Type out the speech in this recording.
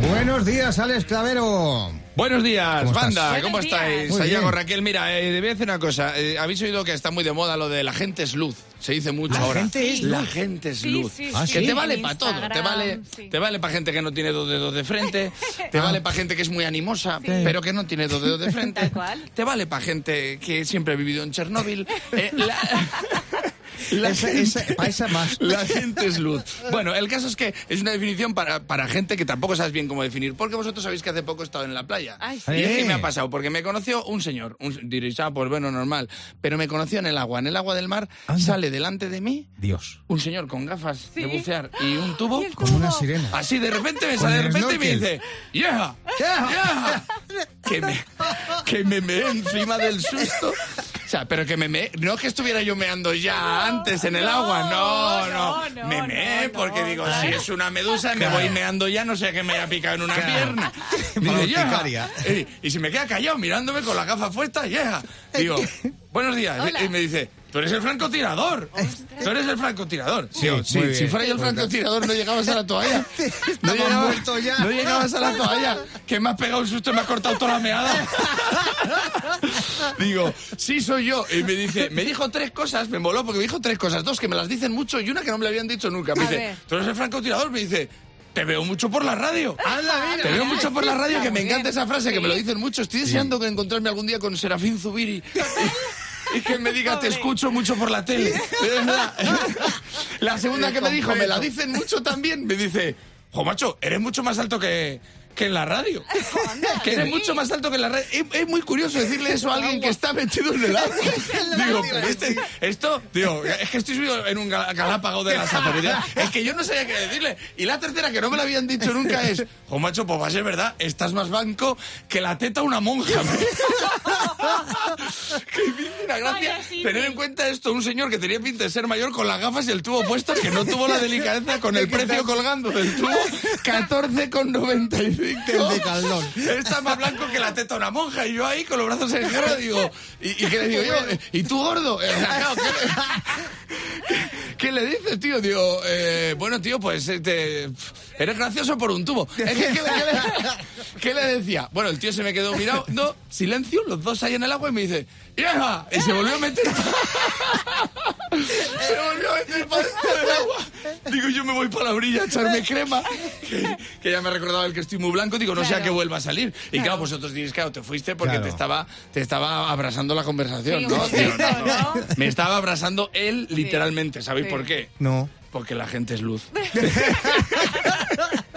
Buenos días, Alex Clavero. Buenos días, ¿Cómo banda, estás? ¿cómo días. estáis? Bien. Raquel, mira, eh, voy a decir una cosa. Eh, Habéis oído que está muy de moda lo de la gente es luz. Se dice mucho La ahora. gente es La luz. gente es luz. sí, Ah, sí. que te vale para todo. Te vale, sí. te vale para gente que no tiene dos dedos de frente. Te Ah. vale para gente que es muy animosa, pero que no tiene dos dedos de frente. Tal cual. Te vale para gente que siempre ha vivido en Chernóbil. Eh, la- la Esa- gente- esa- para esa más. la gente es luz. Bueno, el caso es que es una definición para, para gente que tampoco sabes bien cómo definir. Porque vosotros sabéis que hace poco he estado en la playa. Ay, Y es que me ha pasado, porque me conoció un señor. Un, diréis, ah, pues bueno, normal. Pero me conoció en el agua. En el agua del mar Anda. sale delante de mí Dios. un señor con gafas de Sí. bucear y un tubo. Y Como una sirena. Así de repente me sale de el repente y me dice, ¡Yeah! ¡Yeah! Que me, que me meé encima del susto. O sea, pero que me meé, no que estuviera yo meando ya antes en el no, agua, no, no. no, no, me meé porque no, digo, no. si es una medusa, me voy meando ya, no sé que me haya picado en una Claro. pierna. Urticaria. Y, y si me queda callado mirándome con la gafa puesta, yeah. Digo, buenos días. Hola. Y me dice, tú eres el francotirador. Tú eres el francotirador. Sí, sí, si fuera yo el francotirador no llegabas a la toalla. No, llegabas- muerto ya. no llegabas a la toalla. Que me has pegado un susto y me has cortado toda la meada. Digo, sí soy yo. Y me dice, me dijo tres cosas, me moló porque me dijo tres cosas. Dos que me las dicen mucho y una que no me la habían dicho nunca. Me dice, tú eres el francotirador. Me dice, te veo mucho por la radio. Anda, mira. Te veo mucho por la radio, que me encanta esa frase, que me lo dicen mucho. Estoy deseando que encontrarme algún día con Serafín Zubiri. Y que me diga, te escucho mucho por la tele. La segunda que me dijo, me la dicen mucho también, me dice, jo, macho, eres mucho más alto que, que en la radio. Que eres mucho más alto que en la radio. Es, es muy curioso decirle eso a alguien que está metido en el agua. Digo, este- esto, digo, es que estoy subido en un gal- galápago de la sabiduría. Es que yo no sabía qué decirle. Y la tercera, que no me la habían dicho nunca, es, jo, macho, pues va a ser verdad, estás más banco que la teta una monja. que me hizo una gracia Vaya, sí, tener sí. en cuenta esto, un señor que tenía pinta de ser mayor con las gafas y el tubo puesto, que no tuvo la delicadeza con el precio colgando del tubo, 14,95. El de Caldón. Está más blanco que la teta de una monja y yo ahí con los brazos en guerra digo, ¿y, y qué le digo yo? ¿Y tú gordo? Eh, ¿qué, le, qué le dices, tío? Digo, eh, bueno, tío, pues eh, te- eres gracioso por un tubo. ¿qué, le- qué le, qué le decía? Bueno, el tío se me quedó mirando, no, silencio, los dos ahí en el agua y me dice, ¡Vieja! Y se volvió a meter. se volvió a meter para dentro del agua. Digo, yo me voy para la orilla a echarme crema. Que, que ya me recordaba el que estoy muy blanco. Digo, no sea Claro. que vuelva a salir. Y claro, Claro. vosotros diréis, claro, te fuiste porque Claro. te estaba te estaba abrasando la conversación, Sí, ¿no? no, no. ¿no? Me estaba abrasando él literalmente. ¿Sabéis Sí. por qué? No. Porque la gente es luz.